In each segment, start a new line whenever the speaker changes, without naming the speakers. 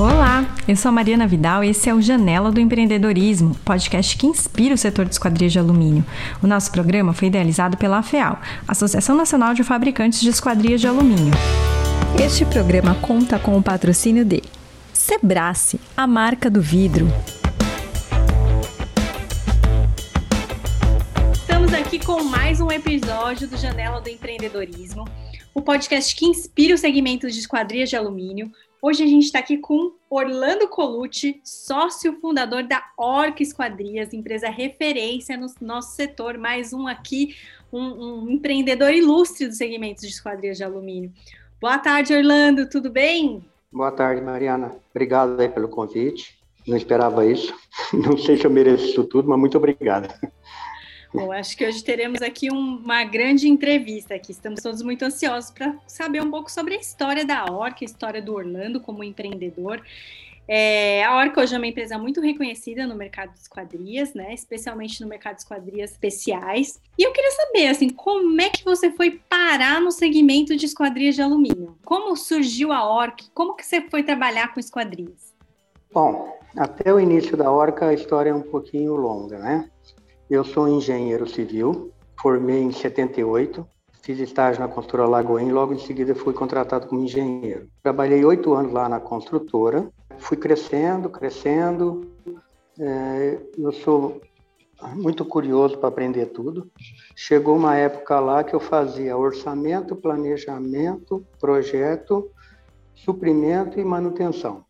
Olá, eu sou a Mariana Vidal e esse é o Janela do Empreendedorismo, podcast que inspira o setor de esquadrias de alumínio. O nosso programa foi idealizado pela AFEAL, Associação Nacional de Fabricantes de Esquadrias de Alumínio. Este programa conta com o patrocínio de Sebrace, a marca do vidro. Estamos aqui com mais um episódio do Janela do Empreendedorismo, o podcast que inspira o segmento de esquadrias de alumínio, Hoje a gente está aqui com Orlando Colucci, sócio fundador da Orca Esquadrias, empresa referência no nosso setor, mais um aqui, um, um empreendedor ilustre do segmento de esquadrias de alumínio. Boa tarde, Orlando, tudo bem?
Boa tarde, Mariana. Obrigado aí pelo convite. Não esperava isso. Não sei se eu mereço isso tudo, mas muito obrigado.
Bom, acho que hoje teremos aqui uma grande entrevista aqui. Estamos todos muito ansiosos para saber um pouco sobre a história da Orca, a história do Orlando como empreendedor. É, a Orca hoje é uma empresa muito reconhecida no mercado de esquadrias, né? Especialmente no mercado de esquadrias especiais. E eu queria saber, assim, como é que você foi parar no segmento de esquadrias de alumínio? Como surgiu a Orca? Como que você foi trabalhar com esquadrias?
Bom, até o início da Orca a história é um pouquinho longa, né? Eu sou engenheiro civil, formei em 78, fiz estágio na construtora Lagoinha e logo em seguida fui contratado como engenheiro. Trabalhei oito anos lá na construtora, fui crescendo, crescendo. É, eu sou muito curioso para aprender tudo. Chegou uma época lá que eu fazia orçamento, planejamento, projeto, suprimento e manutenção.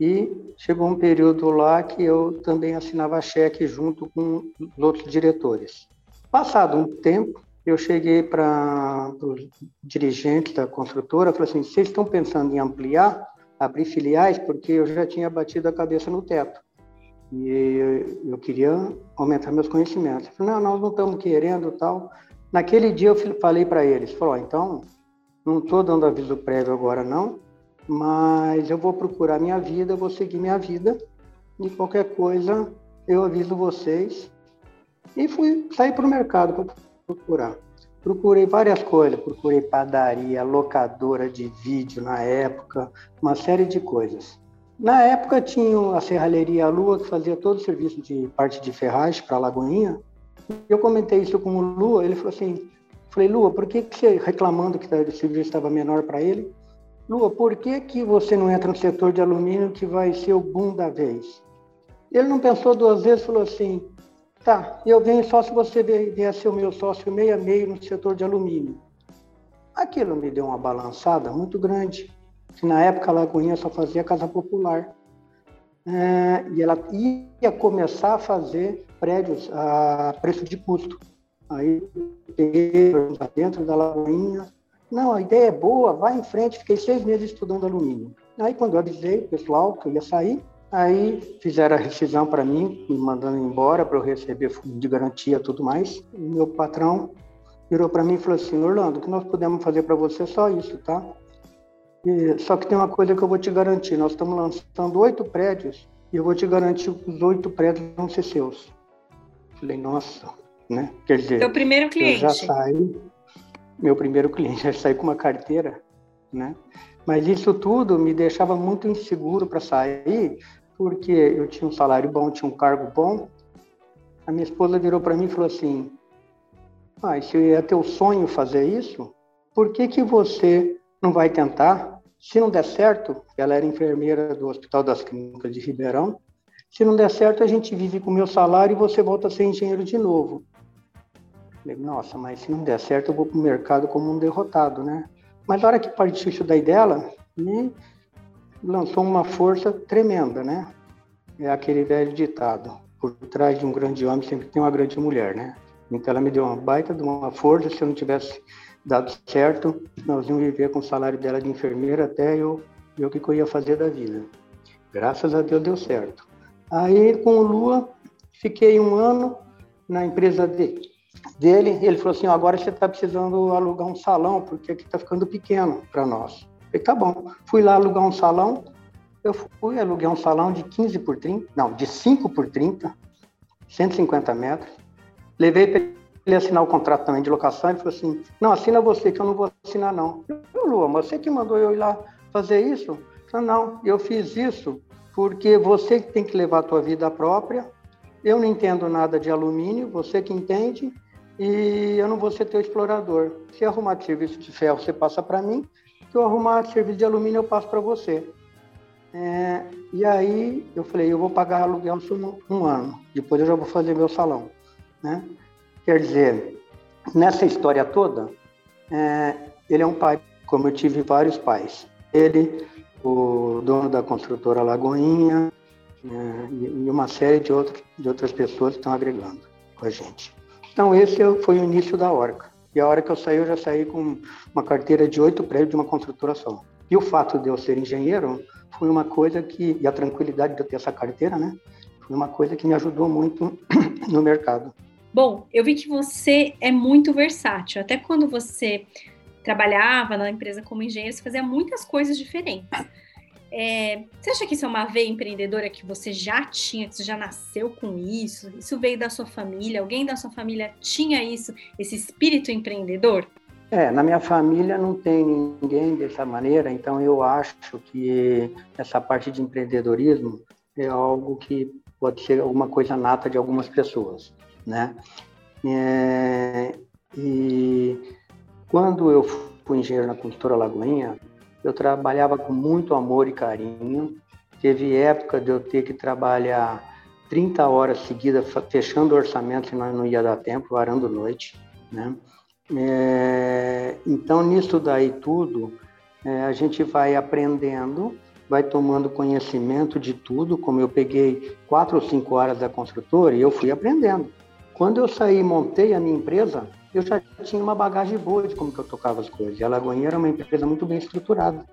E chegou um período lá que eu também assinava cheque junto com os outros diretores. Passado um tempo, eu cheguei para os dirigentes da construtora, falei assim, vocês estão pensando em ampliar, abrir filiais? Porque eu já tinha batido a cabeça no teto. E eu queria aumentar meus conhecimentos. Eu falei, não, nós não estamos querendo tal. Naquele dia eu falei para eles, falou, então, não estou dando aviso prévio agora não, mas eu vou procurar minha vida, vou seguir minha vida e qualquer coisa eu aviso vocês. E fui sair para o mercado para procurar. Procurei várias coisas, procurei padaria, locadora de vídeo na época, uma série de coisas. Na época tinha a Serralheria Lua, que fazia todo o serviço de parte de ferragem para a Lagoinha. Eu comentei isso com o Lua, ele falou assim, falei, Lua, por que, que você reclamando que o serviço estava menor para ele? Lua, por que, que você não entra no setor de alumínio que vai ser o boom da vez? Ele não pensou duas vezes, falou assim, tá, eu venho só se você vier ser o meu sócio meio a meio no setor de alumínio. Aquilo me deu uma balançada muito grande, que na época a Lagoinha só fazia casa popular. É, e ela ia começar a fazer prédios a preço de custo. Aí, dentro da Lagoinha, não, a ideia é boa, vai em frente. Fiquei seis meses estudando alumínio. Aí, quando eu avisei o pessoal que eu ia sair, aí fizeram a rescisão para mim, me mandando embora para eu receber fundo de garantia e tudo mais. E meu patrão virou para mim e falou assim: Orlando, o que nós podemos fazer para você é só isso, tá? E, só que tem uma coisa que eu vou te garantir: nós estamos lançando oito prédios e eu vou te garantir que os oito prédios vão ser seus. Falei, nossa, né?
Quer dizer, Seu primeiro cliente.
Eu já saí, meu primeiro cliente, eu saí com uma carteira, né? Mas isso tudo me deixava muito inseguro para sair, porque eu tinha um salário bom, tinha um cargo bom. A minha esposa virou para mim e falou assim: ah, se é teu sonho fazer isso, por que, que você não vai tentar? Se não der certo, ela era enfermeira do Hospital das Clínicas de Ribeirão, se não der certo, a gente vive com o meu salário e você volta a ser engenheiro de novo. Falei, nossa, mas se não der certo, eu vou para o mercado como um derrotado, né? Mas na hora que partiu isso daí dela, me lançou uma força tremenda, né? É aquele velho ditado: por trás de um grande homem sempre tem uma grande mulher, né? Então ela me deu uma baita de uma força. Se eu não tivesse dado certo, nós íamos viver com o salário dela de enfermeira até eu ver o que eu ia fazer da vida. Graças a Deus deu certo. Aí com o Lua, fiquei um ano na empresa dele dele, ele falou assim, agora você está precisando alugar um salão, porque aqui está ficando pequeno para nós. Eu falei, tá bom. Fui lá alugar um salão, eu fui aluguei um salão de 15 por 30, não, de 5 por 30, 150 metros. Levei para ele assinar o contrato também de locação, ele falou assim, não, assina você, que eu não vou assinar não. Eu, Lua, você que mandou eu ir lá fazer isso? Falei, não, eu fiz isso porque você tem que levar a tua vida própria, eu não entendo nada de alumínio, você que entende, e eu não vou ser teu explorador. Se arrumar serviço de ferro, você passa para mim, se eu arrumar serviço de alumínio, eu passo para você. É, e aí eu falei, eu vou pagar aluguel um, ano, depois eu já vou fazer meu salão. Né? Quer dizer, nessa história toda, é, ele é um pai, como eu tive vários pais. Ele, o dono da construtora Lagoinha, é, e uma série de, outro, de outras pessoas estão agregando com a gente. Então, esse foi o início da Orca. E a hora que eu saí, eu já saí com uma carteira de oito prédios de uma construtora só. E o fato de eu ser engenheiro foi uma coisa que, e a tranquilidade de eu ter essa carteira, né? Foi uma coisa que me ajudou muito no mercado.
Bom, eu vi que você é muito versátil. Até quando você trabalhava na empresa como engenheiro, você fazia muitas coisas diferentes. É, você acha que isso é uma veia empreendedora que você já tinha, que você já nasceu com isso? Isso veio da sua família? Alguém da sua família tinha isso, esse espírito empreendedor?
É, na minha família não tem ninguém dessa maneira, então eu acho que essa parte de empreendedorismo é algo que pode ser alguma coisa nata de algumas pessoas, né? É, e quando eu fui engenheiro na construtora Lagoinha, eu trabalhava com muito amor e carinho. Teve época de eu ter que trabalhar 30 horas seguidas, fechando orçamento, senão não ia dar tempo, varando noite, né? É, então, nisso daí tudo, é, a gente vai aprendendo, vai tomando conhecimento de tudo, como eu peguei quatro ou cinco horas da construtora e eu fui aprendendo. Quando eu saí e montei a minha empresa, eu já tinha uma bagagem boa de como que eu tocava as coisas. E a Lagoinha era uma empresa muito bem estruturada.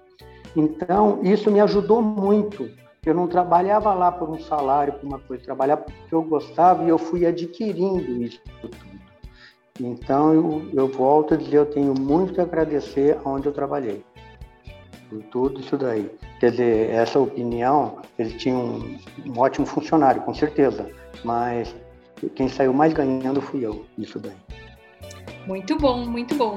Então, isso me ajudou muito. Eu não trabalhava lá por um salário, por uma coisa, trabalhava porque eu gostava e eu fui adquirindo isso tudo. Então, eu, eu volto a dizer, eu tenho muito a agradecer aonde eu trabalhei. Por tudo isso daí. Quer dizer, essa opinião, eles tinham um, um ótimo funcionário, com certeza. Mas quem saiu mais ganhando fui eu, isso daí.
Muito bom, muito bom.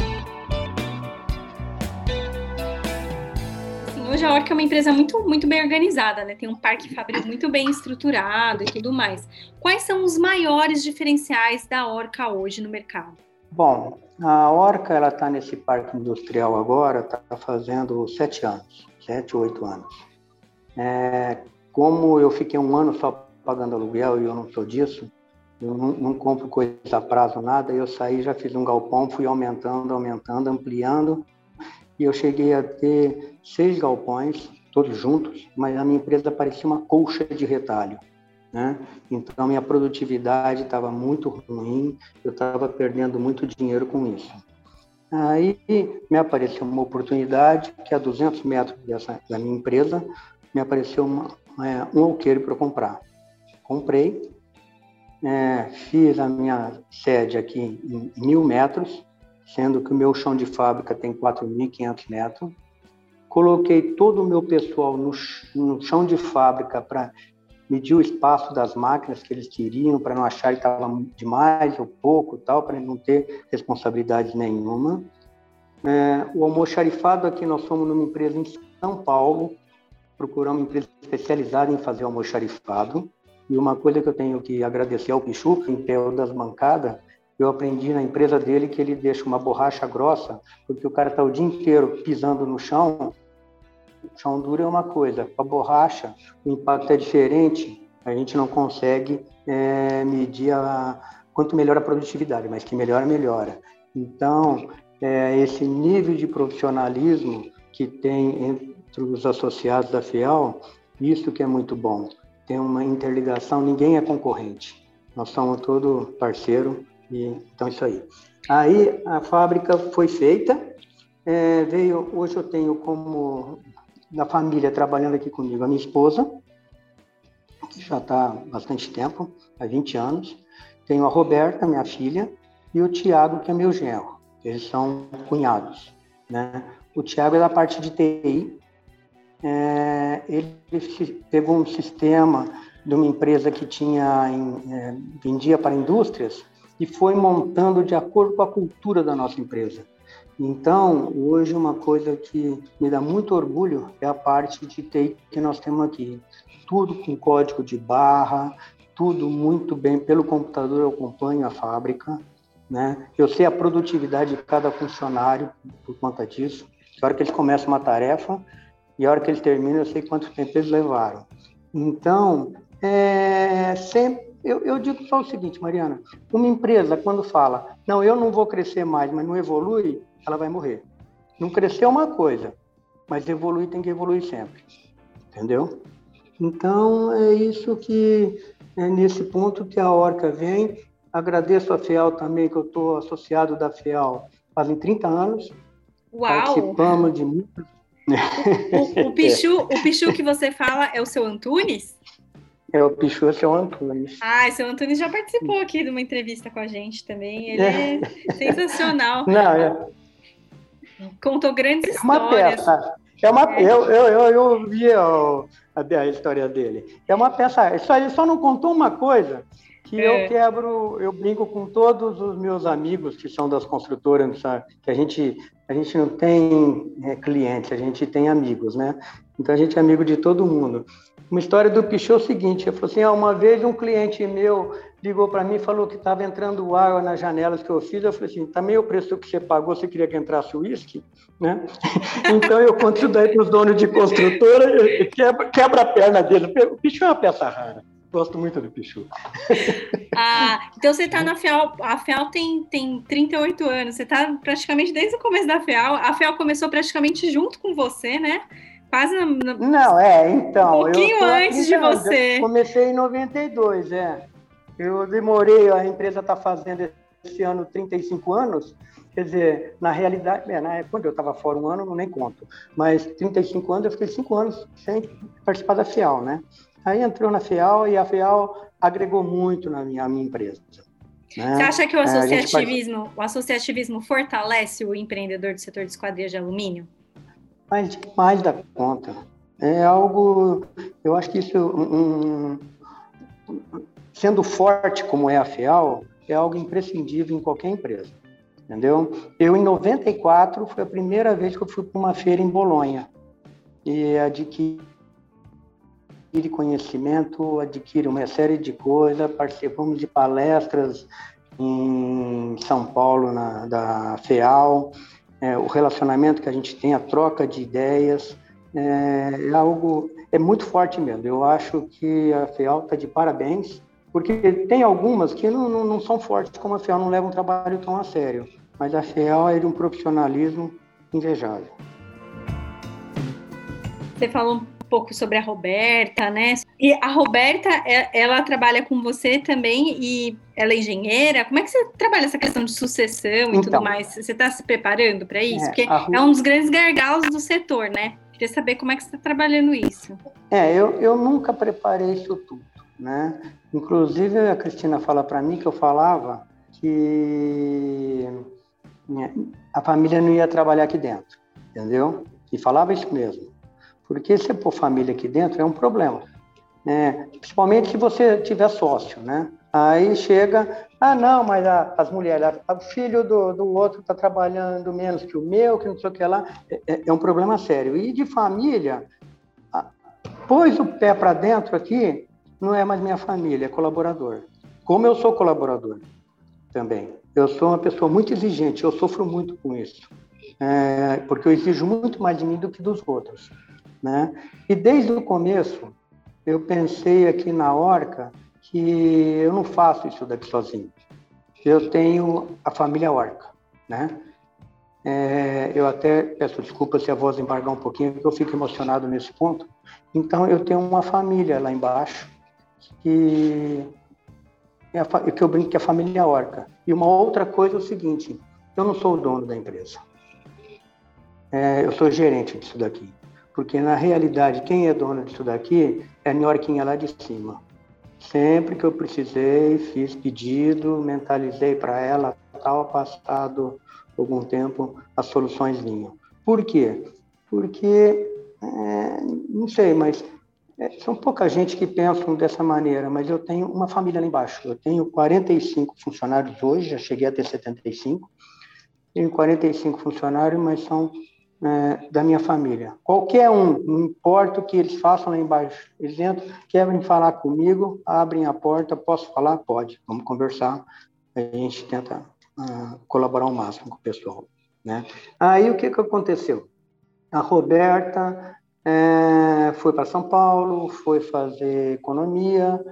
Assim, hoje a Orca é uma empresa muito, muito bem organizada, né? Tem um parque fabril muito bem estruturado e tudo mais. Quais são os maiores diferenciais da Orca hoje no mercado?
Bom, a Orca ela está nesse parque industrial agora, está fazendo sete anos, sete, oito anos. É, como eu fiquei um ano só pagando aluguel e eu não sou disso, eu não, não, compro coisa a prazo, nada. Eu saí, já fiz um galpão, fui aumentando, aumentando, ampliando. E eu cheguei a ter seis galpões, todos juntos, mas a minha empresa parecia uma colcha de retalho. Né? Então, minha produtividade estava muito ruim, eu estava perdendo muito dinheiro com isso. Aí me apareceu uma oportunidade que a 200 metros dessa, da minha empresa me apareceu uma, é, um alqueire para comprar. Comprei, é, fiz a minha sede aqui em mil metros, sendo que o meu chão de fábrica tem 4.500 metros. Coloquei todo o meu pessoal no, no chão de fábrica para medir o espaço das máquinas que eles queriam, para não achar que estava demais ou pouco, tal, para não ter responsabilidade nenhuma. É, o almoxarifado aqui, nós somos numa empresa em São Paulo, procuramos uma empresa especializada em fazer almoxarifado. E uma coisa que eu tenho que agradecer ao Pichu, que é o das bancadas, eu aprendi na empresa dele que ele deixa uma borracha grossa, porque o cara está o dia inteiro pisando no chão. O chão duro é uma coisa, com a borracha o impacto é diferente, a gente não consegue é, medir a, quanto melhor a produtividade, mas que melhora, melhora. Então, é, esse nível de profissionalismo que tem entre os associados da FIAL, isso que é muito bom tem uma interligação, ninguém é concorrente. Nós somos todo parceiro e então é isso aí. Aí a fábrica foi feita, é, veio hoje eu tenho como da família trabalhando aqui comigo a minha esposa, que já está há bastante tempo, há 20 anos. Tenho a Roberta, minha filha, e o Tiago, que é meu genro. Eles são cunhados. Né? O Tiago é da parte de TI, é, ele pegou um sistema de uma empresa que tinha em, é, vendia para indústrias e foi montando de acordo com a cultura da nossa empresa. Então, hoje uma coisa que me dá muito orgulho é a parte de TI que nós temos aqui. Tudo com código de barra, tudo muito bem pelo computador, eu acompanho a fábrica, né? Eu sei a produtividade de cada funcionário por conta disso. A hora que eles começam uma tarefa e a hora que eles terminam, eu sei quanto tempo eles levaram. Então, é, sempre eu, eu digo só o seguinte, Mariana: uma empresa, quando fala, não, eu não vou crescer mais, mas não evolui, ela vai morrer. Não crescer é uma coisa, mas evoluir tem que evoluir sempre. Entendeu? Então, é isso que, é nesse ponto que a Orca vem. Agradeço a FEAL também, que eu estou associado da FEAL fazem 30 anos.
Uau!
Participamos de muitos.
O, o, o, Pichu, o Pichu que você fala é o seu Antunes?
É o Pichu seu Antunes.
Ah, seu Antunes já participou aqui de uma entrevista com a gente também. Ele é, é sensacional.
Não, é...
Contou grandes
é uma
histórias.
Peça. É uma, é. Eu, eu, eu, eu vi a, a, história dele. É uma peça. Só, ele só não contou uma coisa que é. eu quebro, eu brinco com todos os meus amigos que são das construtoras, que a gente, a gente não tem é, clientes, a gente tem amigos, né? Então a gente é amigo de todo mundo. Uma história do Pichot é o seguinte, ele falou assim, ah, uma vez um cliente meu ligou para mim e falou que estava entrando água nas janelas que eu fiz, eu falei assim, também tá o preço que você pagou, você queria que entrasse uísque? Né? então eu conto isso daí para os donos de construtora, quebra, quebra a perna dele. O Pichot é uma peça rara. Gosto muito do Pichu.
Ah, então você está na FEAL, a FEAL tem, tem 38 anos, você está praticamente desde o começo da FEAL, a FEAL começou praticamente junto com você, né? Quase
na, Não, é, então.
Um pouquinho antes de você.
Comecei em 92, é. Eu demorei, a empresa está fazendo esse ano 35 anos, quer dizer, na realidade, é, na, quando eu estava fora um ano, não nem conto, mas 35 anos, eu fiquei 5 anos sem participar da FIAL, né? Aí entrou na FIAL e a FIAL agregou muito na minha, minha empresa.
Né? Você acha que o associativismo, é, o associativismo fortalece o empreendedor do setor de esquadrias de alumínio?
Mas demais da conta. É algo, eu acho que isso, um, sendo forte como é a FEAL, é algo imprescindível em qualquer empresa, entendeu? Eu, em 94, foi a primeira vez que eu fui para uma feira em Bolonha e adquiri conhecimento, adquiri uma série de coisas, participamos de palestras em São Paulo, na, da FEAL, é, o relacionamento que a gente tem, a troca de ideias, é, é, algo é muito forte mesmo. Eu acho que a FEAL está de parabéns, porque tem algumas que não, não, não, são fortes como a FEAL, não levam um trabalho tão a sério, mas a FEAL é de um profissionalismo invejável.
Você falou pouco sobre a Roberta, né? E a Roberta, é, ela trabalha com você também e ela é engenheira. Como é que você trabalha essa questão de sucessão e então, tudo mais? Você está se preparando para isso? É, Porque é um dos grandes gargalos do setor, né? Queria saber como é que você está trabalhando isso.
É, eu, eu nunca preparei isso tudo, né? Inclusive, a Cristina fala para mim que eu falava que a família não ia trabalhar aqui dentro, entendeu? E falava isso mesmo. Porque se pôr família aqui dentro é um problema. Né? Principalmente se você tiver sócio, né? Aí chega, ah, não, mas a, as mulheres, a, o filho do, do outro está trabalhando menos que o meu, que não sei o que lá. É, é, é um problema sério. E de família, a, pôs o pé para dentro aqui, não é mais minha família, é colaborador. Como eu sou colaborador também. Eu sou uma pessoa muito exigente, eu sofro muito com isso. É, porque eu exijo muito mais de mim do que dos outros. Né? E desde o começo, eu pensei aqui na Orca que eu não faço isso daqui sozinho. Eu tenho a família Orca, né? É, eu até peço desculpa se a voz embargar um pouquinho, porque eu fico emocionado nesse ponto. Então, eu tenho uma família lá embaixo que, é que eu brinco que é a família Orca. E uma outra coisa é o seguinte: eu não sou o dono da empresa. É, eu sou gerente disso daqui porque na realidade quem é dono disso daqui é a Nhoraquinha lá de cima. Sempre que eu precisei, fiz pedido, mentalizei para ela, tal, passado algum tempo, as soluções vinham. Por quê? Porque, é, não sei, mas é, são pouca gente que pensam dessa maneira, mas eu tenho uma família lá embaixo. Eu tenho 45 funcionários hoje, já cheguei a ter 75. Tenho 45 funcionários, mas são é, da minha família. Qualquer um, não importa o que eles façam lá embaixo, eles entram, querem falar comigo, abrem a porta, posso falar? Pode, vamos conversar. A gente tenta uh, colaborar ao máximo com o pessoal. Né? Aí o que, que aconteceu? A Roberta é, foi para São Paulo, foi fazer economia,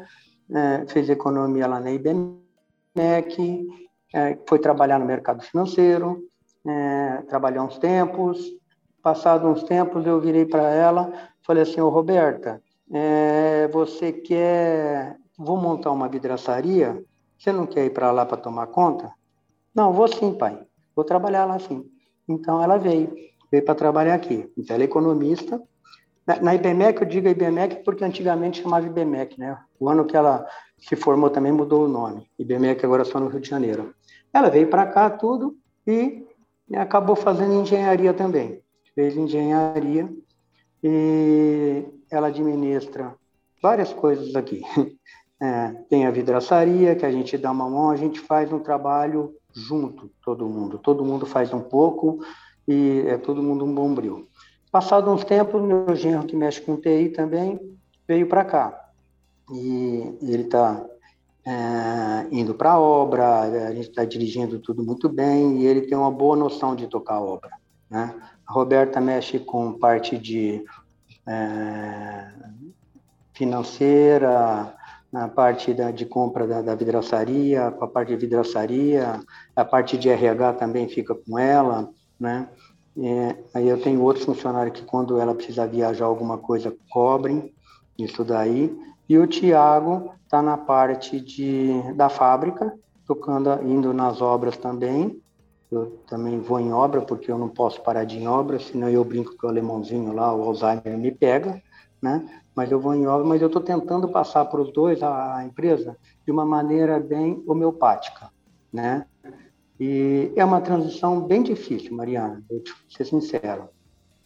é, fez economia lá na IBMEC, é, foi trabalhar no mercado financeiro, é, trabalhou uns tempos. Passado uns tempos, eu virei para ela, falei assim: Ô Roberta, é, você quer. Vou montar uma vidraçaria, você não quer ir para lá para tomar conta? Não, vou sim, pai, vou trabalhar lá sim. Então ela veio, veio para trabalhar aqui. Então ela é economista, na, IBMEC, eu digo IBMEC porque antigamente chamava IBMEC, né? O ano que ela se formou também mudou o nome. IBMEC agora é só no Rio de Janeiro. Ela veio para cá tudo e acabou fazendo engenharia também. Fez engenharia e ela administra várias coisas aqui. É, tem a vidraçaria, que a gente dá uma mão, a gente faz um trabalho junto, todo mundo. Todo mundo faz um pouco e é todo mundo um bombril. Passado uns tempos, meu genro, que mexe com TI também, veio para cá. E ele está é, indo para a obra, a gente está dirigindo tudo muito bem e ele tem uma boa noção de tocar a obra. Né? A Roberta mexe com parte de é, financeira, na parte da, de compra da, da vidraçaria, com a parte de vidraçaria, a parte de RH também fica com ela, né? É, aí eu tenho outros funcionários que, quando ela precisa viajar alguma coisa, cobrem isso daí. E o Tiago está na parte de, da fábrica, tocando, indo nas obras também. Eu também vou em obra, porque eu não posso parar de ir em obra, senão eu brinco que o alemãozinho lá, o Alzheimer, me pega, né? Mas eu vou em obra, mas eu estou tentando passar para os dois, a, a empresa, de uma maneira bem homeopática, né? E é uma transição bem difícil, Mariana, vou ser sincero,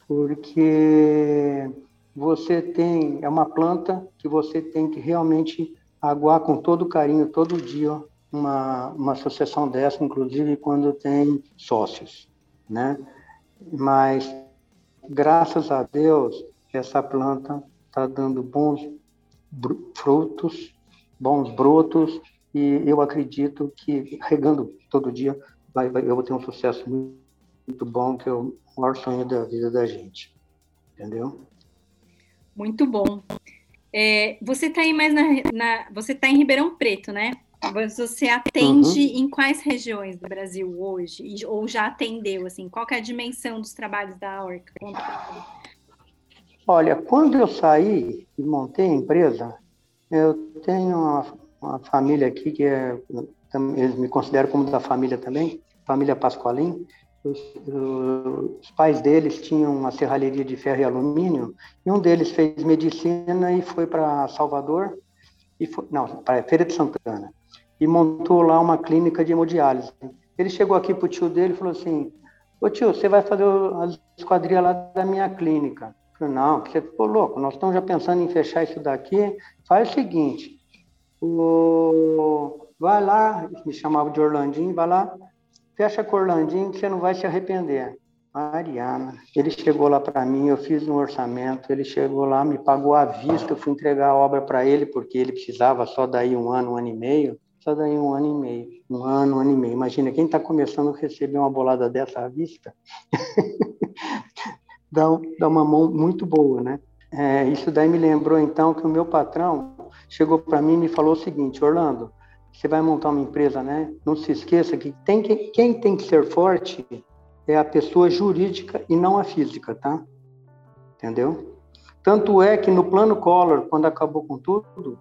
porque você tem, é uma planta que você tem que realmente aguar com todo carinho, todo dia, uma, uma associação dessa, inclusive quando tem sócios, né? Mas, graças a Deus, essa planta está dando bons frutos, bons brotos, e eu acredito que regando todo dia vai, vai, eu vou ter um sucesso muito, bom, que é o maior sonho da vida da gente. Entendeu?
Muito bom. É, você está aí mais na, na, Você está em Ribeirão Preto, né? Você atende uhum. em quais regiões do Brasil hoje? Ou já atendeu, assim? Qual é a dimensão dos trabalhos da Orca?
Olha, quando eu saí e montei a empresa, eu tenho uma, uma família aqui que é, eles me consideram como da família também, família Pascoalim. Os, os, pais deles tinham uma serralheria de ferro e alumínio, e um deles fez medicina e foi para Salvador, e foi, não, para Feira de Santana, e montou lá uma clínica de hemodiálise. Ele chegou aqui para o tio dele e falou assim: Ô tio, você vai fazer as esquadrias lá da minha clínica? Eu falei, não, você ficou louco, nós estamos já pensando em fechar isso daqui. Faz o seguinte: o... vai lá, me chamava de Orlandinho, vai lá, fecha com Orlandinho que você não vai se arrepender. Mariana, ele chegou lá para mim, eu fiz um orçamento, ele chegou lá, me pagou à vista, eu fui entregar a obra para ele, porque ele precisava só daí um ano, um ano e meio, só daí um ano e meio, um ano, um ano e meio. Imagina, quem está começando a receber uma bolada dessa à vista, dá, dá uma mão muito boa, né? É, isso daí me lembrou, então, que o meu patrão, chegou para mim e me falou o seguinte, Orlando, você vai montar uma empresa, né? Não se esqueça que, tem que quem tem que ser forte é a pessoa jurídica e não a física, tá? Entendeu? Tanto é que no plano Collor, quando acabou com tudo,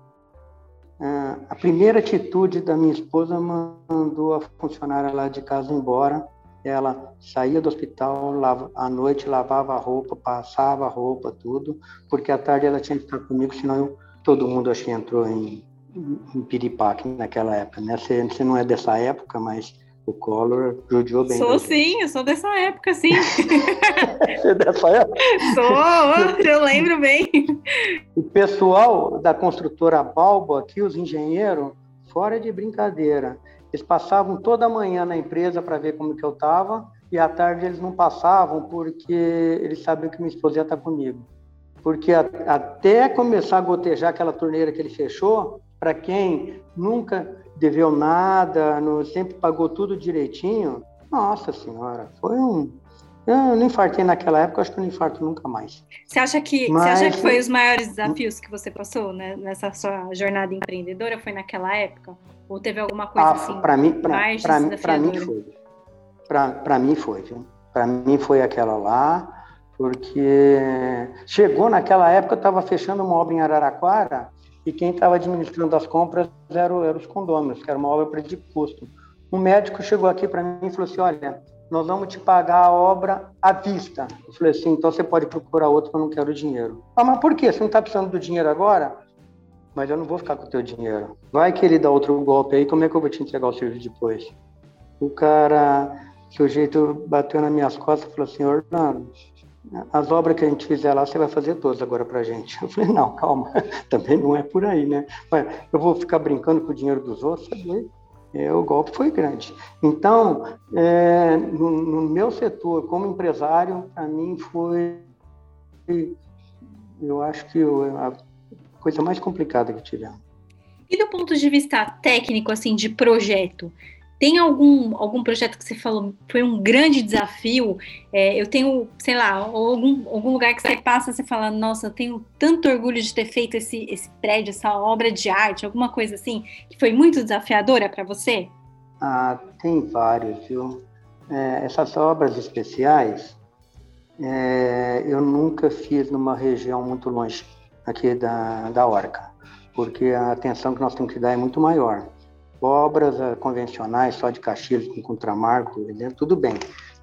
a primeira atitude da minha esposa mandou a funcionária lá de casa embora. Ela saía do hospital, à noite lavava a roupa, passava a roupa, tudo, porque à tarde ela tinha que estar comigo, senão eu todo mundo acho que entrou em, em piripaque naquela época, né? Você, você não é dessa época, mas o Collor judiou bem.
Sou sim, eu sou dessa época, sim.
Você é dessa época?
Sou, eu lembro bem.
O pessoal da construtora Balbo aqui, os engenheiros, fora de brincadeira, Eles passavam toda manhã na empresa para ver como que eu estava e à tarde eles não passavam porque eles sabiam que minha esposa ia estar comigo. Porque a, até começar a gotejar aquela torneira que ele fechou, para quem nunca deveu nada, não, sempre pagou tudo direitinho, nossa senhora, foi um. Eu não infartei naquela época, acho que eu não infarto nunca mais.
Você acha que, Mas... você acha que foi os maiores desafios que você passou né, nessa sua jornada empreendedora? Foi naquela época? Ou teve alguma coisa ah, assim?
Para mim, para mim, para mim foi. Para mim foi, Para mim foi aquela lá, porque chegou naquela época, eu estava fechando uma obra em Araraquara e quem estava administrando as compras eram, eram os condôminos, que era uma obra de custo. Um médico chegou aqui para mim e falou assim: Olha, nós vamos te pagar a obra à vista. Eu falei assim: então você pode procurar outro, eu não quero dinheiro. Ah, mas por quê? Você não está precisando do dinheiro agora? Mas eu não vou ficar com o teu dinheiro. Vai que ele dá outro golpe aí, como é que eu vou te entregar o serviço depois? O cara, o sujeito bateu nas minhas costas e falou assim: Orlando, as obras que a gente fizer lá, você vai fazer todas agora para a gente. Eu falei, não, calma, também não é por aí, né? Eu vou ficar brincando com o dinheiro dos outros, sabe? É, o golpe foi grande. Então, é, no, no, meu setor, como empresário, para mim foi, eu acho que a coisa mais complicada que tivemos.
E do ponto de vista técnico, assim, de projeto, tem algum, algum projeto que você falou foi um grande desafio? É, eu tenho, sei lá, algum, algum lugar que você passa, você fala, nossa, eu tenho tanto orgulho de ter feito esse, esse prédio, essa obra de arte, alguma coisa assim, que foi muito desafiadora para você?
Ah, tem vários, viu? É, essas obras especiais, é, eu nunca fiz numa região muito longe aqui da, da Orca, porque a atenção que nós temos que dar é muito maior. Obras uh, convencionais, só de Caxias com contramarco, né, tudo bem.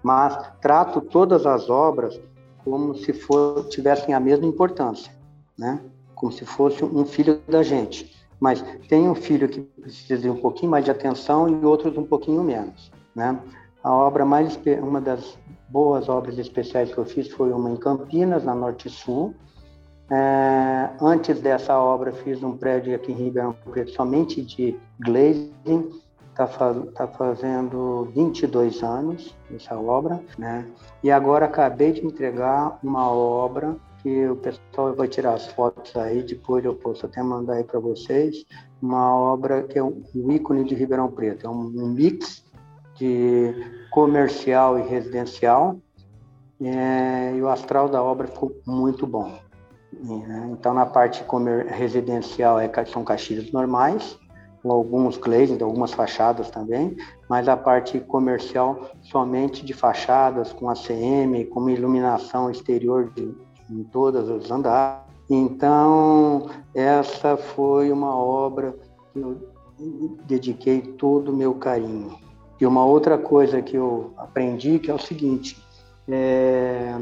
Mas trato todas as obras como se for, tivessem a mesma importância, né? Como se fosse um filho da gente. Mas tem um filho que precisa de um pouquinho mais de atenção e outros um pouquinho menos, né? A obra mais, uma das boas obras especiais que eu fiz foi uma em Campinas, na Norte Sul, é, antes dessa obra, fiz um prédio aqui em Ribeirão Preto somente de glazing. Está tá fazendo 22 anos essa obra, né? E agora acabei de entregar uma obra que o pessoal vai tirar as fotos aí, depois eu posso até mandar aí para vocês. Uma obra que é um, um ícone de Ribeirão Preto, é um, um mix de comercial e residencial. É, e o astral da obra ficou muito bom. Né? Então, na parte residencial é, são caixilhas normais, com alguns glazing, algumas fachadas também, mas a parte comercial somente de fachadas, com ACM, com iluminação exterior de, em todos os andares. Então, essa foi uma obra que eu dediquei todo o meu carinho. E uma outra coisa que eu aprendi que é o seguinte, é,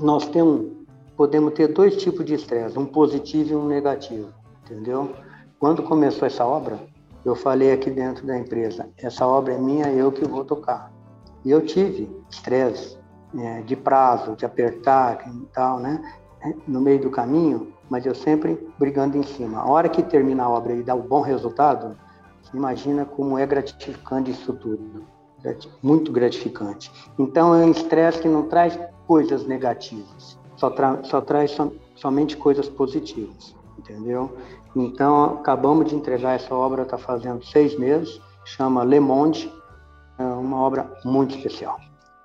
nós temos podemos ter dois tipos de estresse, um positivo e um negativo, entendeu? Quando começou essa obra, eu falei aqui dentro da empresa, essa obra é minha, eu que vou tocar. E eu tive estresse é, de prazo, de apertar e tal, né? É, no meio do caminho, mas eu sempre brigando em cima. A hora que termina a obra e dá o um bom resultado, imagina como é gratificante isso tudo. Muito gratificante. Então é um estresse que não traz coisas negativas só, tra só traz som somente coisas positivas, entendeu? Então, acabamos de entregar essa obra, está fazendo seis meses, chama Le Monde, é uma obra muito especial.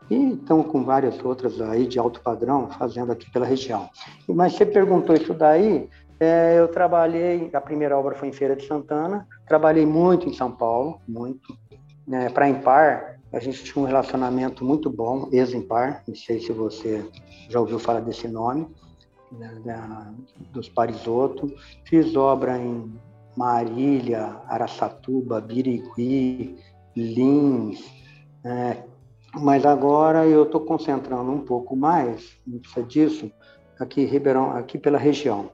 E estamos com várias outras aí de alto padrão fazendo aqui pela região. Mas você perguntou isso daí, é, eu trabalhei, a primeira obra foi em Feira de Santana, trabalhei muito em São Paulo, muito. Né, Para Impar, a gente tinha um relacionamento muito bom, ex-impar, não sei se você já ouviu falar desse nome, né, dos Parisoto. Fiz obra em Marília, Araçatuba, Birigui, Lins, é, mas agora eu estou concentrando um pouco mais, não precisa disso, aqui, Ribeirão, aqui pela região.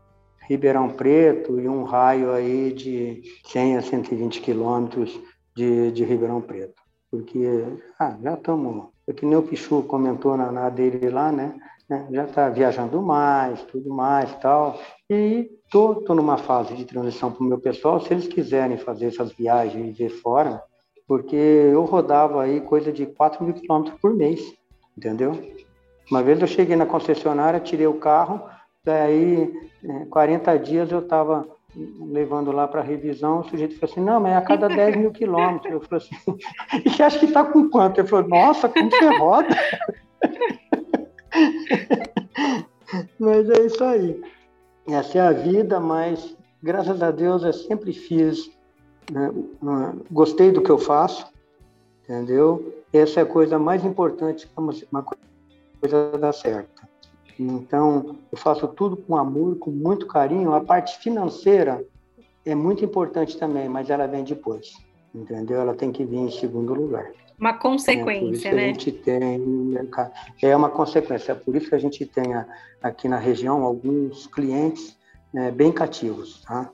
Ribeirão Preto e um raio aí de 100 a 120 quilômetros de, de Ribeirão Preto porque ah, já estamos, é que nem o Pichu comentou na, na dele lá, né? né já está viajando mais, tudo mais tal. E tô numa fase de transição para o meu pessoal. Se eles quiserem fazer essas viagens e ver fora, porque eu rodava aí coisa de 4 mil quilômetros por mês, entendeu? Uma vez eu cheguei na concessionária, tirei o carro, daí 40 é, dias eu estava levando lá para revisão, o sujeito falou assim, não, mas é a cada 10 mil quilômetros. Eu falei assim, e você acha que está com quanto? Ele falou, nossa, como você roda? mas é isso aí. Essa é a vida, mas graças a Deus eu sempre fiz, né, gostei do que eu faço, entendeu? Essa é a coisa mais importante uma coisa dar certo. Então, eu faço tudo com amor, com muito carinho. A parte financeira é muito importante também, mas ela vem depois, entendeu? Ela tem que vir em segundo lugar.
Uma consequência, é né?
A gente tem, é uma consequência. É por isso que a gente tem aqui na região alguns clientes é, bem cativos, tá?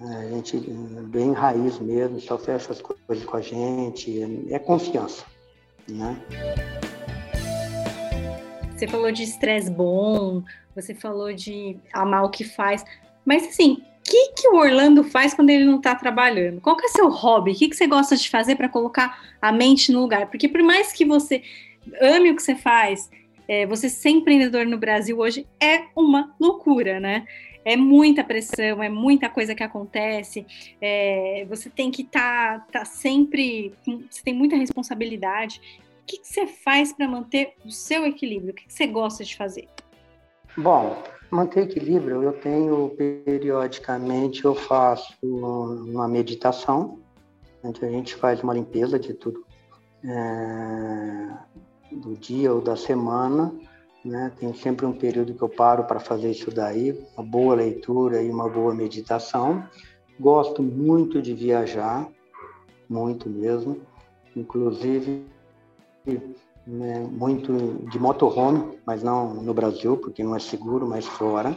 É, a gente bem raiz mesmo, só fecha as coisas com a gente, é confiança, né?
Você falou de estresse bom, você falou de amar o que faz, mas assim, o que, que o Orlando faz quando ele não está trabalhando? Qual que é seu hobby? O que, que você gosta de fazer para colocar a mente no lugar? Porque por mais que você ame o que você faz, é, você ser empreendedor no Brasil hoje é uma loucura, né? É muita pressão, é muita coisa que acontece. É, você tem que estar tá, tá sempre, você tem muita responsabilidade. Que, que você faz para manter o seu equilíbrio? O que, que você gosta de fazer?
Bom, manter equilíbrio, eu tenho periodicamente, eu faço uma meditação, onde a gente faz uma limpeza de tudo é, do dia ou da semana, né? Tem sempre um período que eu paro para fazer isso daí, uma boa leitura e uma boa meditação. Gosto muito de viajar, muito mesmo. Inclusive, né, muito de motorhome, mas não no Brasil, porque não é seguro, mas fora.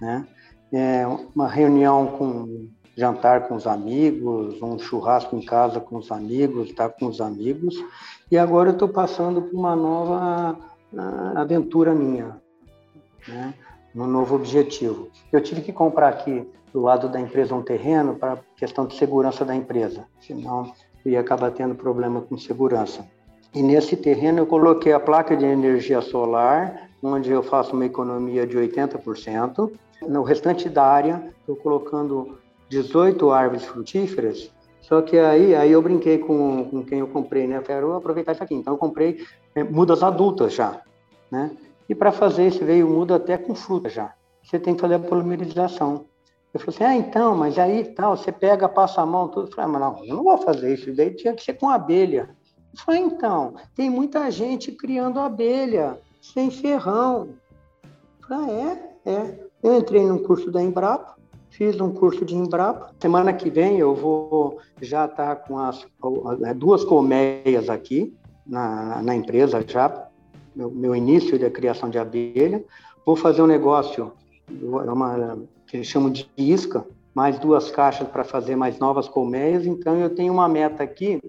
Né? É uma reunião com jantar com os amigos, um churrasco em casa com os amigos, estar tá com os amigos. E agora eu estou passando por uma nova aventura minha, né? um novo objetivo. Eu tive que comprar aqui do lado da empresa um terreno para questão de segurança da empresa, senão eu ia acabar tendo problema com segurança. E nesse terreno eu coloquei a placa de energia solar, onde eu faço uma economia de 80%. No restante da área, estou colocando 18 árvores frutíferas. Só que aí, aí eu brinquei com, com quem eu comprei, né? Eu quero aproveitar isso aqui. Então eu comprei é, mudas adultas já, né? E para fazer esse veio muda até com fruta já. Você tem que fazer a polimerização. Eu falei assim, ah, então, mas aí tal, você pega, passa a mão, tudo. Eu falei, ah, mas não, eu não vou fazer isso. Daí tinha que ser com abelha. Falei, então, tem muita gente criando abelha sem ferrão. Ah, é? É. Eu entrei num curso da Embrapa, fiz um curso de Embrapa. Semana que vem eu vou já estar tá com as é, duas colmeias aqui na, na empresa já, meu, meu início da criação de abelha. Vou fazer um negócio, é uma, que eles chamam de isca, mais duas caixas para fazer mais novas colmeias. Então eu tenho uma meta aqui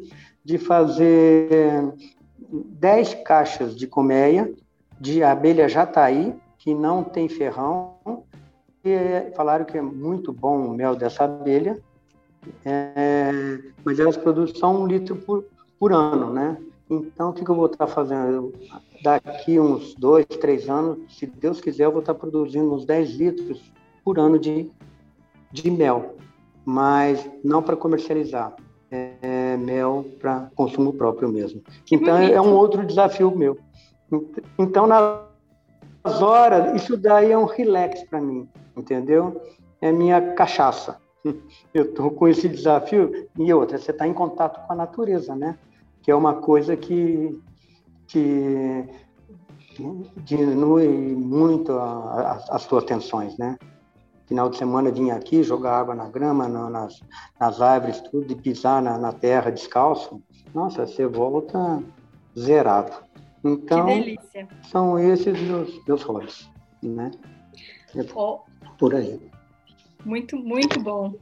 de fazer 10 caixas de colmeia de abelha jataí, que não tem ferrão, e falaram que é muito bom o mel dessa abelha, é, mas elas produzem só um litro por, por ano, né? Então, o que, que eu vou estar fazendo? Daqui uns dois, três anos, se Deus quiser, eu vou estar produzindo uns 10 litros por ano de, de mel, mas não para comercializar é, mel para consumo próprio mesmo. Então é um outro desafio meu. Então nas horas isso daí é um relax para mim, entendeu? É minha cachaça. Eu estou com esse desafio e outra, você está em contato com a natureza, né? Que é uma coisa que que diminui muito a, a, as suas tensões, né? Final de semana vinha aqui jogar água na grama, na, nas, nas árvores, tudo, e pisar na, na, terra descalço, nossa, você volta zerado. Então, são esses meus, meus hobbies, né? Oh, por aí.
Muito, muito bom.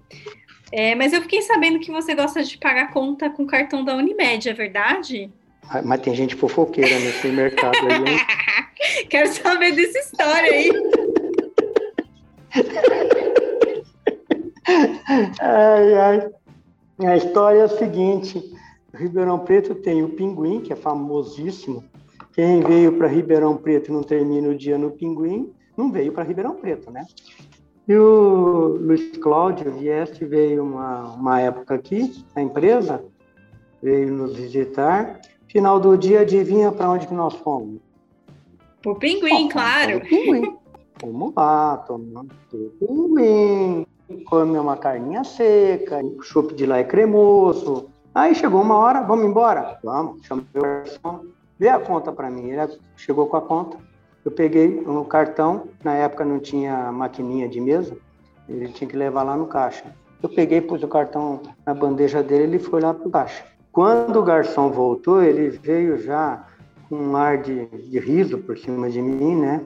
É, mas eu fiquei sabendo que você gosta de pagar conta com cartão da Unimed, é verdade?
Ah, mas tem gente fofoqueira nesse mercado aí.
Quero saber dessa história aí.
Ai, ai. A história é a seguinte: Ribeirão Preto tem o Pinguim, que é famosíssimo. Quem veio para Ribeirão Preto e não termina o dia no Pinguim, não veio para Ribeirão Preto, né? E o Luiz Cláudio Vieste veio uma, uma época aqui, na empresa, veio nos visitar. Final do dia, adivinha para onde que nós fomos?
O Pinguim, claro. O Pinguim.
Fomos lá, tomamos o Pinguim, comemos uma carninha seca, o chopp de lá é cremoso. Aí chegou uma hora, vamos embora? Vamos, chamei o garçom, vê a conta para mim. Ele chegou com a conta, eu peguei um cartão, na época não tinha maquininha de mesa, ele tinha que levar lá no caixa. Eu peguei, pus o cartão na bandeja dele, ele foi lá pro caixa. Quando o garçom voltou, ele veio já com um ar de, de riso por cima de mim, né?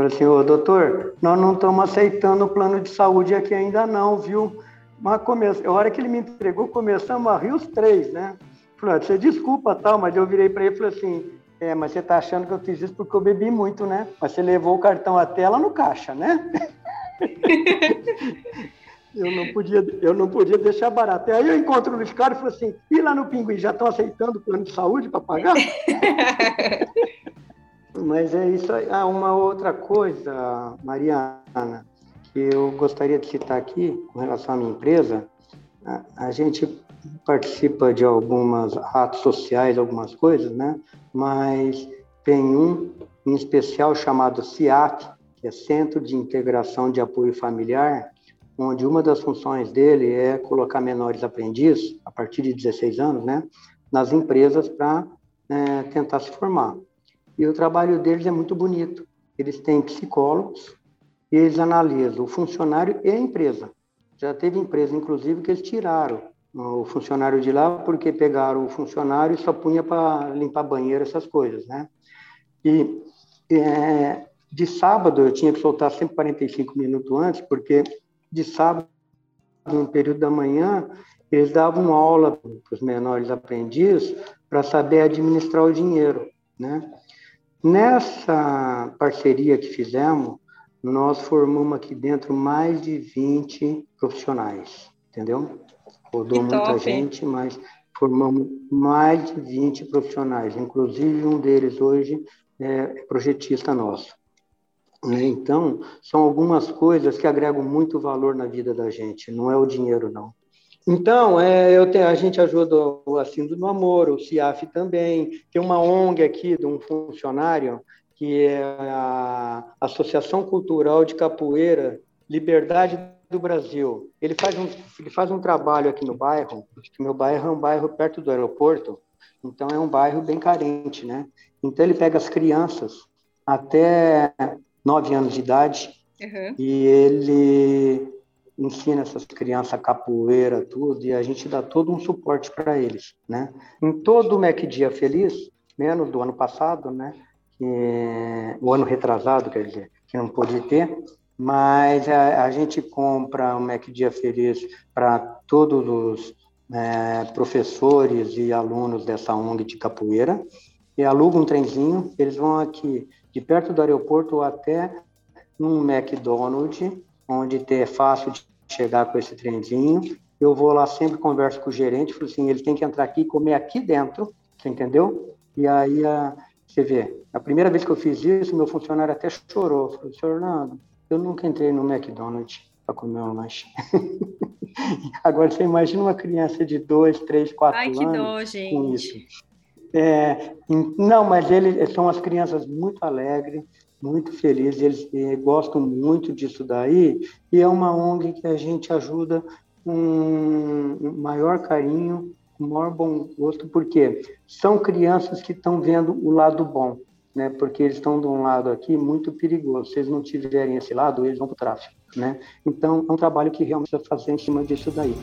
Falei assim, ô doutor, nós não estamos aceitando o plano de saúde aqui ainda não, viu? Mas come... a hora que ele me entregou, começamos a rir os três, né? Falei, ah, você desculpa tal, mas eu virei para ele e falei assim, é, mas você está achando que eu fiz isso porque eu bebi muito, né? Mas você levou o cartão até lá no caixa, né? eu não podia, eu não podia deixar barato. Aí eu encontro o Luiz Carlos e falo assim, e lá no Pinguim, já estão aceitando o plano de saúde para pagar? Mas é isso aí. Ah, uma outra coisa, Mariana, que eu gostaria de citar aqui com relação à minha empresa. A, a gente participa de algumas atos sociais, algumas coisas, né? Mas tem um em especial chamado CIAP, que é Centro de Integração de Apoio Familiar, onde uma das funções dele é colocar menores aprendizes, a partir de 16 anos, né, nas empresas para é, tentar se formar. E o trabalho deles é muito bonito. Eles têm psicólogos e eles analisam o funcionário e a empresa. Já teve empresa, inclusive, que eles tiraram o funcionário de lá porque pegaram o funcionário e só punha para limpar banheiro, essas coisas, né? E é, de sábado eu tinha que soltar sempre 45 minutos antes, porque de sábado, no período da manhã, eles davam aula para os menores aprendizes para saber administrar o dinheiro, né? Nessa parceria que fizemos, nós formamos aqui dentro mais de 20 profissionais, entendeu? Rodou muita gente, mas formamos mais de 20 profissionais, inclusive um deles hoje é projetista nosso. Né? Então, são algumas coisas que agregam muito valor na vida da gente, não é o dinheiro, não. Então, é, eu tenho, a gente ajuda o Assim do Amor, o CIAF também. Tem uma ONG aqui de um funcionário, que é a Associação Cultural de Capoeira Liberdade do Brasil. Ele faz um, ele faz um trabalho aqui no bairro, meu bairro é um bairro perto do aeroporto, então é um bairro bem carente, né? Então ele pega as crianças até nove anos de idade uhum. e ele ensina essas crianças capoeira, tudo, e a gente dá todo um suporte para eles, né? Em todo o MEC Dia Feliz, menos do ano passado, né? O ano retrasado, quer dizer, que não pôde ter, mas a, a gente compra o MEC Dia Feliz para todos os é, professores e alunos dessa ONG de capoeira, e aluga um trenzinho, eles vão aqui de perto do aeroporto até num McDonald's, onde é fácil de chegar com esse trenzinho. Eu vou lá sempre, converso com o gerente, falo assim, ele tem que entrar aqui e comer aqui dentro, você entendeu? E aí, a, você vê, a primeira vez que eu fiz isso, meu funcionário até chorou. Falou, senhor Orlando, eu nunca entrei no McDonald's para comer um lanche. Agora, você imagina uma criança de dois, três, quatro Ai, anos dó, gente. com isso. É, não, mas eles são as crianças muito alegres, muito felizes, eles eh, gostam muito disso daí, e é uma ONG que a gente ajuda com maior carinho, com maior bom gosto, porque são crianças que estão vendo o lado bom, né? Porque eles estão de um lado aqui muito perigoso. Se eles não tiverem esse lado, eles vão para o tráfico, né? Então, é um trabalho que realmente precisa fazer em cima disso daí.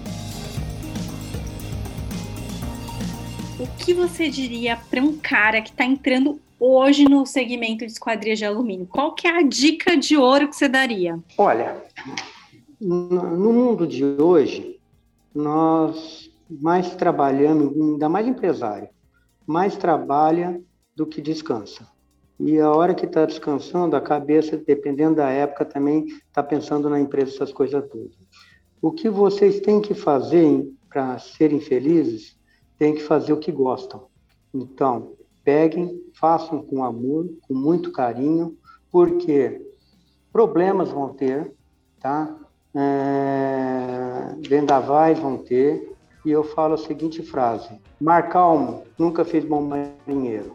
O que você diria para um cara que está entrando hoje no segmento de esquadrias de alumínio? Qual que é a dica de ouro que você daria?
Olha, no mundo de hoje, nós mais trabalhamos, ainda mais empresário, mais trabalha do que descansa. E a hora que está descansando, a cabeça, dependendo da época, também está pensando na empresa, essas coisas todas. O que vocês têm que fazer para serem felizes tem que fazer o que gostam. Então, peguem, façam com amor, com muito carinho, porque problemas vão ter, tá? É, vendavais vão ter, e eu falo a seguinte frase: Mar calmo nunca fez bom marinheiro.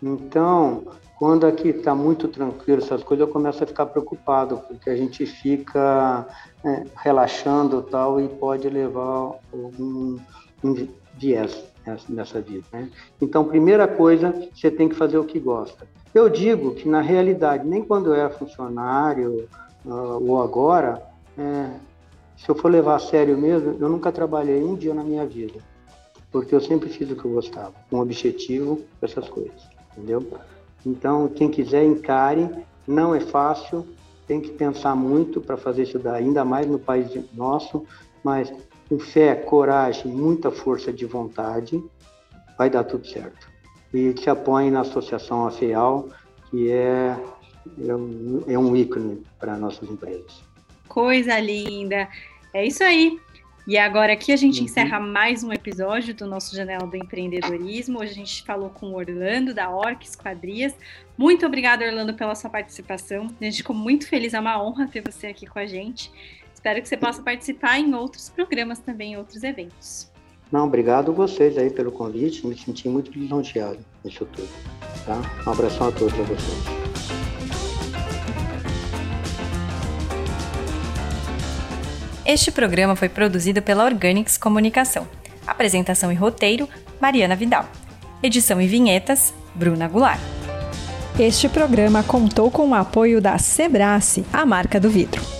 Então, quando aqui está muito tranquilo essas coisas, eu começo a ficar preocupado, porque a gente fica é, relaxando tal e pode levar um, um viés nessa vida. Né? Então, primeira coisa, você tem que fazer o que gosta. Eu digo que, na realidade, nem quando eu era funcionário uh, ou agora, é, se eu for levar a sério mesmo, eu nunca trabalhei um dia na minha vida, porque eu sempre fiz o que eu gostava, com objetivo, essas coisas, entendeu? Então, quem quiser, encare. Não é fácil, tem que pensar muito para fazer isso daí, ainda mais no país nosso, mas com fé, coragem, muita força de vontade, vai dar tudo certo. E se apoiem na Associação AFEAL, que é, é, um, é um ícone para nossas empresas.
Coisa linda! É isso aí. E agora aqui a gente uhum. encerra mais um episódio do nosso Janela do Empreendedorismo. Hoje a gente falou com o Orlando, da Orc Esquadrias. Muito obrigada, Orlando, pela sua participação. A gente ficou muito feliz, é uma honra ter você aqui com a gente. Espero que você possa participar em outros programas também, em outros eventos.
Não, obrigado vocês aí pelo convite. Me senti muito lisonjeado nisso tudo. Tá? Um abração a todos a vocês.
Este programa foi produzido pela Organics Comunicação. Apresentação e roteiro: Mariana Vidal. Edição e vinhetas: Bruna Goulart.
Este programa contou com o apoio da Sebrace, a marca do vidro.